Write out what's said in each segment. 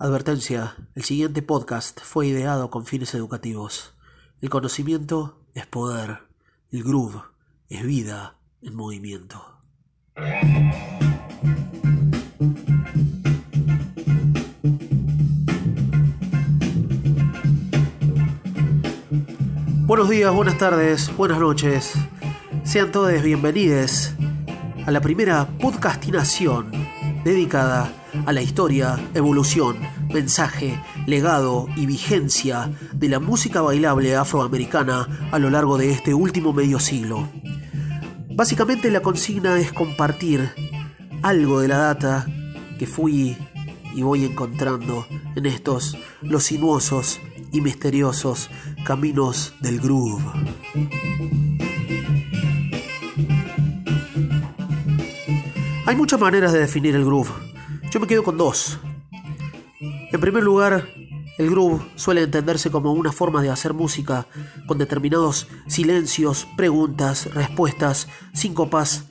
Advertencia, el siguiente podcast fue ideado con fines educativos. El conocimiento es poder, el groove es vida en movimiento. Buenos días, buenas tardes, buenas noches. Sean todos bienvenidos a la primera podcastinación dedicada a la historia, evolución, mensaje, legado y vigencia de la música bailable afroamericana a lo largo de este último medio siglo. Básicamente la consigna es compartir algo de la data que fui y voy encontrando en estos los sinuosos y misteriosos caminos del groove. Hay muchas maneras de definir el groove. Yo me quedo con dos. En primer lugar, el groove suele entenderse como una forma de hacer música con determinados silencios, preguntas, respuestas, síncopas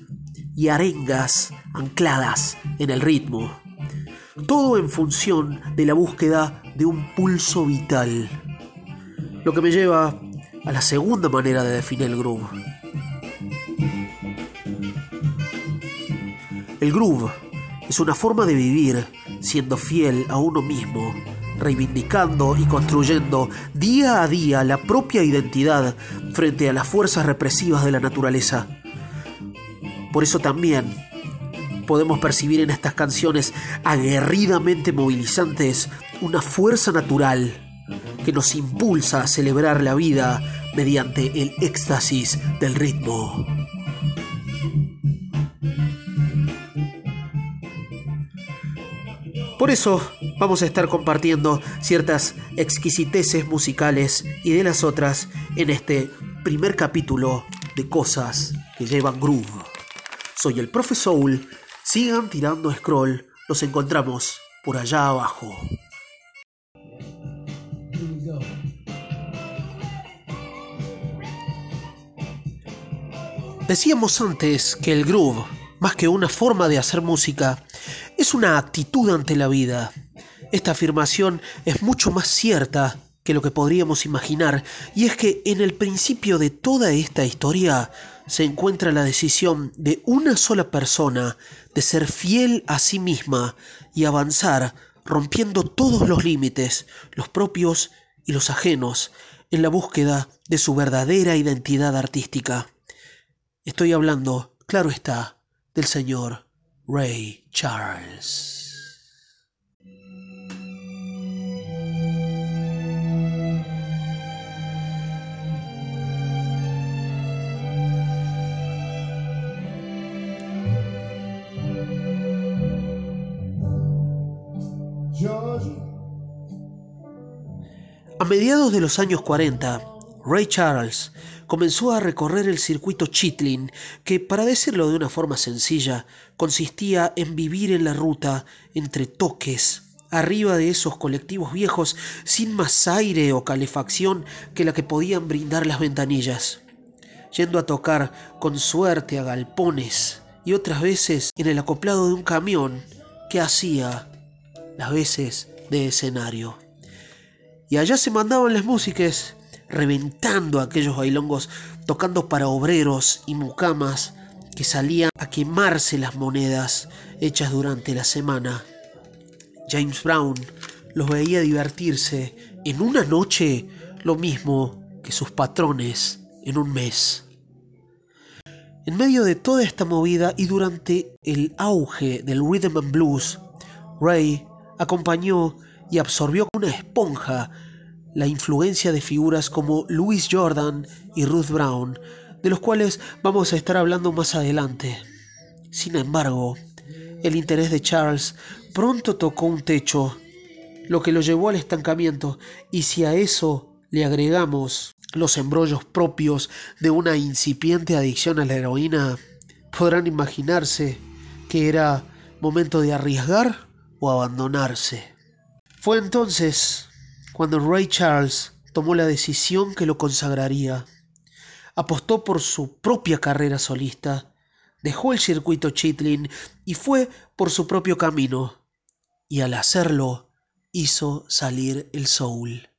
y arengas ancladas en el ritmo. Todo en función de la búsqueda de un pulso vital. Lo que me lleva a la segunda manera de definir el groove. El groove es una forma de vivir siendo fiel a uno mismo, reivindicando y construyendo día a día la propia identidad frente a las fuerzas represivas de la naturaleza. Por eso también podemos percibir en estas canciones aguerridamente movilizantes una fuerza natural que nos impulsa a celebrar la vida mediante el éxtasis del ritmo. Por eso vamos a estar compartiendo ciertas exquisiteces musicales y de las otras en este primer capítulo de cosas que llevan groove. Soy el Profe Soul, sigan tirando scroll, nos encontramos por allá abajo. Decíamos antes que el groove, más que una forma de hacer música, es una actitud ante la vida. Esta afirmación es mucho más cierta que lo que podríamos imaginar, y es que en el principio de toda esta historia se encuentra la decisión de una sola persona de ser fiel a sí misma y avanzar rompiendo todos los límites, los propios y los ajenos, en la búsqueda de su verdadera identidad artística. Estoy hablando, claro está, del señor Ray Charles. A mediados de los años 40, Ray Charles comenzó a recorrer el circuito Chitlin, que, para decirlo de una forma sencilla, consistía en vivir en la ruta entre toques, arriba de esos colectivos viejos sin más aire o calefacción que la que podían brindar las ventanillas, yendo a tocar con suerte a galpones y otras veces en el acoplado de un camión que hacía las veces de escenario. Y allá se mandaban las músicas reventando aquellos bailongos, tocando para obreros y mucamas que salían a quemarse las monedas hechas durante la semana. James Brown los veía divertirse en una noche lo mismo que sus patrones en un mes. En medio de toda esta movida y durante el auge del rhythm and blues, Ray acompañó y absorbió con una esponja la influencia de figuras como Louis Jordan y Ruth Brown, de los cuales vamos a estar hablando más adelante. Sin embargo, el interés de Charles pronto tocó un techo, lo que lo llevó al estancamiento, y si a eso le agregamos los embrollos propios de una incipiente adicción a la heroína, podrán imaginarse que era momento de arriesgar o abandonarse. Fue entonces cuando Ray Charles tomó la decisión que lo consagraría. Apostó por su propia carrera solista, dejó el circuito Chitlin y fue por su propio camino. Y al hacerlo, hizo salir el soul.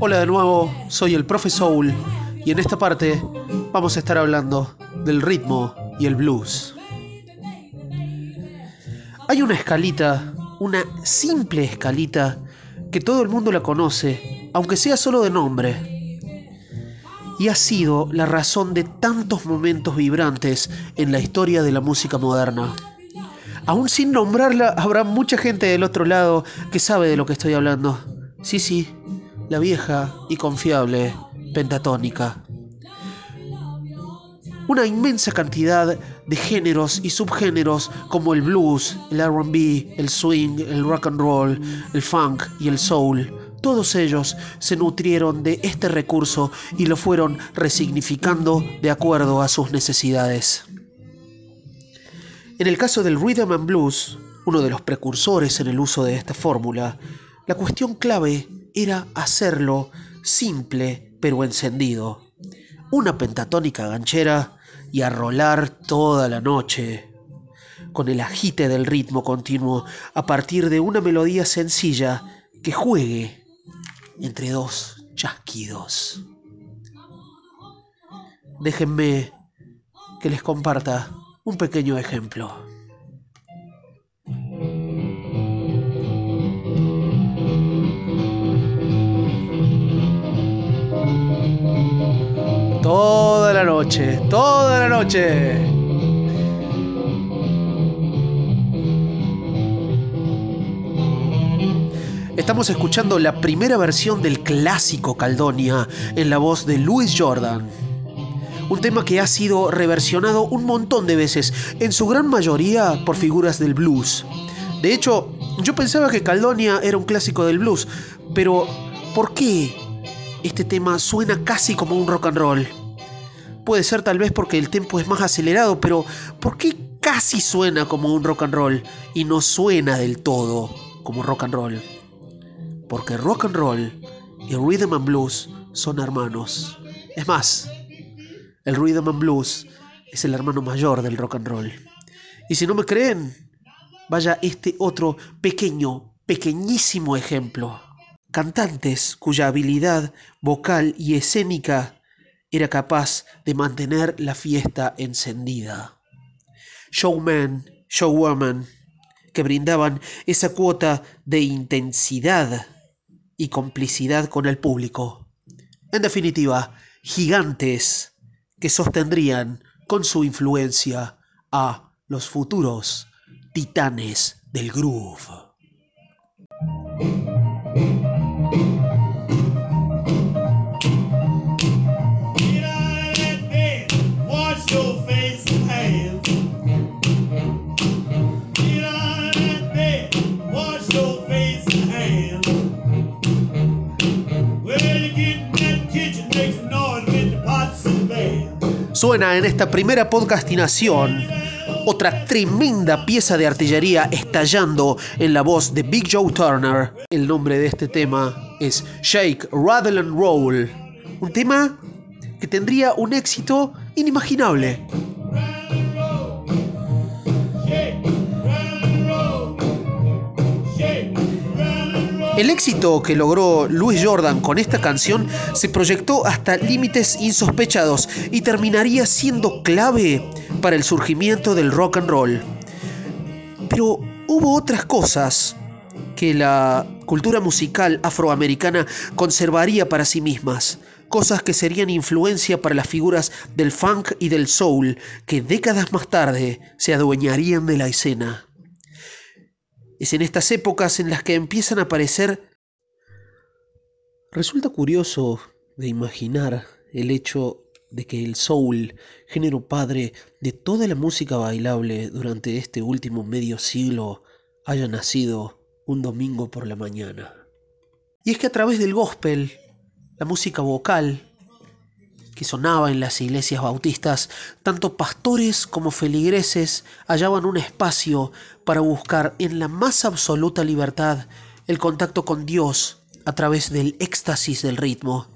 Hola de nuevo, soy el profe Soul y en esta parte vamos a estar hablando del ritmo y el blues. Hay una escalita, una simple escalita que todo el mundo la conoce, aunque sea solo de nombre. Y ha sido la razón de tantos momentos vibrantes en la historia de la música moderna. Aún sin nombrarla, habrá mucha gente del otro lado que sabe de lo que estoy hablando. Sí, sí, la vieja y confiable pentatónica. Una inmensa cantidad de géneros y subgéneros como el blues, el RB, el swing, el rock and roll, el funk y el soul, todos ellos se nutrieron de este recurso y lo fueron resignificando de acuerdo a sus necesidades. En el caso del rhythm and blues, uno de los precursores en el uso de esta fórmula, la cuestión clave era hacerlo simple pero encendido. Una pentatónica ganchera y a rolar toda la noche, con el agite del ritmo continuo a partir de una melodía sencilla que juegue entre dos chasquidos. Déjenme que les comparta un pequeño ejemplo. Toda la noche, toda la noche. Estamos escuchando la primera versión del clásico Caldonia en la voz de Louis Jordan. Un tema que ha sido reversionado un montón de veces, en su gran mayoría por figuras del blues. De hecho, yo pensaba que Caldonia era un clásico del blues, pero ¿por qué este tema suena casi como un rock and roll? Puede ser tal vez porque el tempo es más acelerado, pero ¿por qué casi suena como un rock and roll y no suena del todo como rock and roll? Porque rock and roll y rhythm and blues son hermanos. Es más, el rhythm and blues es el hermano mayor del rock and roll. Y si no me creen, vaya este otro pequeño, pequeñísimo ejemplo. Cantantes cuya habilidad vocal y escénica era capaz de mantener la fiesta encendida. Showman, showwoman, que brindaban esa cuota de intensidad y complicidad con el público. En definitiva, gigantes que sostendrían con su influencia a los futuros titanes del groove. Suena en esta primera podcastinación otra tremenda pieza de artillería estallando en la voz de Big Joe Turner. El nombre de este tema es Shake, Rattle and Roll. Un tema que tendría un éxito inimaginable. El éxito que logró Louis Jordan con esta canción se proyectó hasta límites insospechados y terminaría siendo clave para el surgimiento del rock and roll. Pero hubo otras cosas que la cultura musical afroamericana conservaría para sí mismas, cosas que serían influencia para las figuras del funk y del soul que décadas más tarde se adueñarían de la escena. Es en estas épocas en las que empiezan a aparecer... Resulta curioso de imaginar el hecho de que el soul, género padre de toda la música bailable durante este último medio siglo, haya nacido un domingo por la mañana. Y es que a través del gospel, la música vocal, sonaba en las iglesias bautistas, tanto pastores como feligreses hallaban un espacio para buscar en la más absoluta libertad el contacto con Dios a través del éxtasis del ritmo.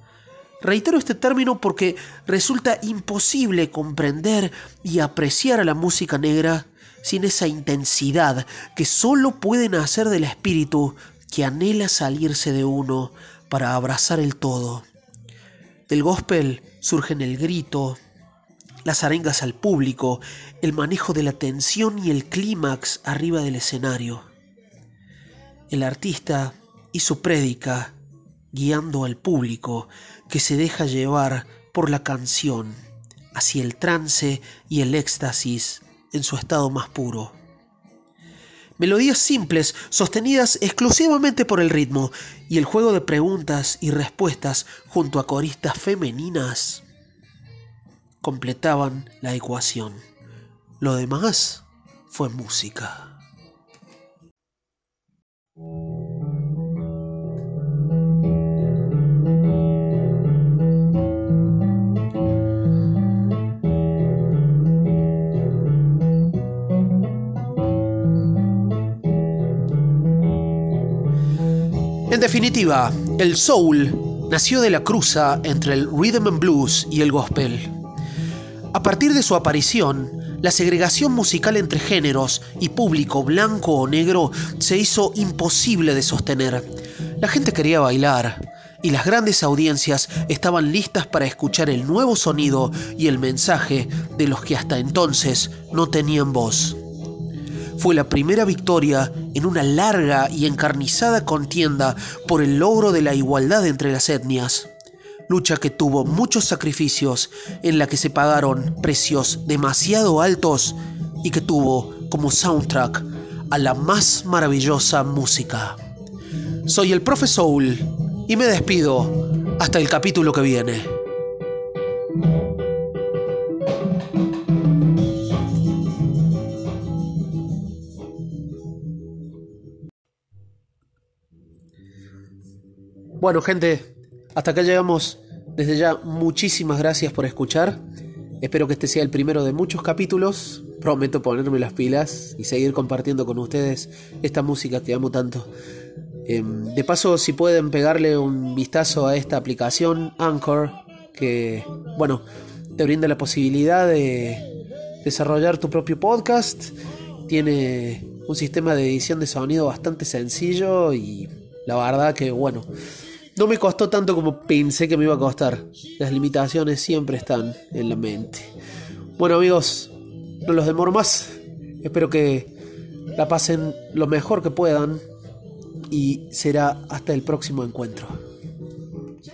Reitero este término porque resulta imposible comprender y apreciar a la música negra sin esa intensidad que solo puede nacer del espíritu que anhela salirse de uno para abrazar el todo. Del gospel surgen el grito, las arengas al público, el manejo de la tensión y el clímax arriba del escenario. El artista su prédica guiando al público que se deja llevar por la canción hacia el trance y el éxtasis en su estado más puro. Melodías simples, sostenidas exclusivamente por el ritmo, y el juego de preguntas y respuestas junto a coristas femeninas completaban la ecuación. Lo demás fue música. Definitiva, el soul nació de la cruza entre el rhythm and blues y el gospel. A partir de su aparición, la segregación musical entre géneros y público blanco o negro se hizo imposible de sostener. La gente quería bailar y las grandes audiencias estaban listas para escuchar el nuevo sonido y el mensaje de los que hasta entonces no tenían voz fue la primera victoria en una larga y encarnizada contienda por el logro de la igualdad entre las etnias, lucha que tuvo muchos sacrificios en la que se pagaron precios demasiado altos y que tuvo como soundtrack a la más maravillosa música. Soy el Profe Soul y me despido hasta el capítulo que viene. Bueno, gente, hasta acá llegamos. Desde ya, muchísimas gracias por escuchar. Espero que este sea el primero de muchos capítulos. Prometo ponerme las pilas y seguir compartiendo con ustedes esta música que amo tanto. Em, de paso, si pueden pegarle un vistazo a esta aplicación, Anchor, que, bueno, te brinda la posibilidad de desarrollar tu propio podcast. Tiene un sistema de edición de sonido bastante sencillo y la verdad que, bueno, no me costó tanto como pensé que me iba a costar. Las limitaciones siempre están en la mente. Bueno amigos, no los demoro más. Espero que la pasen lo mejor que puedan y será hasta el próximo encuentro.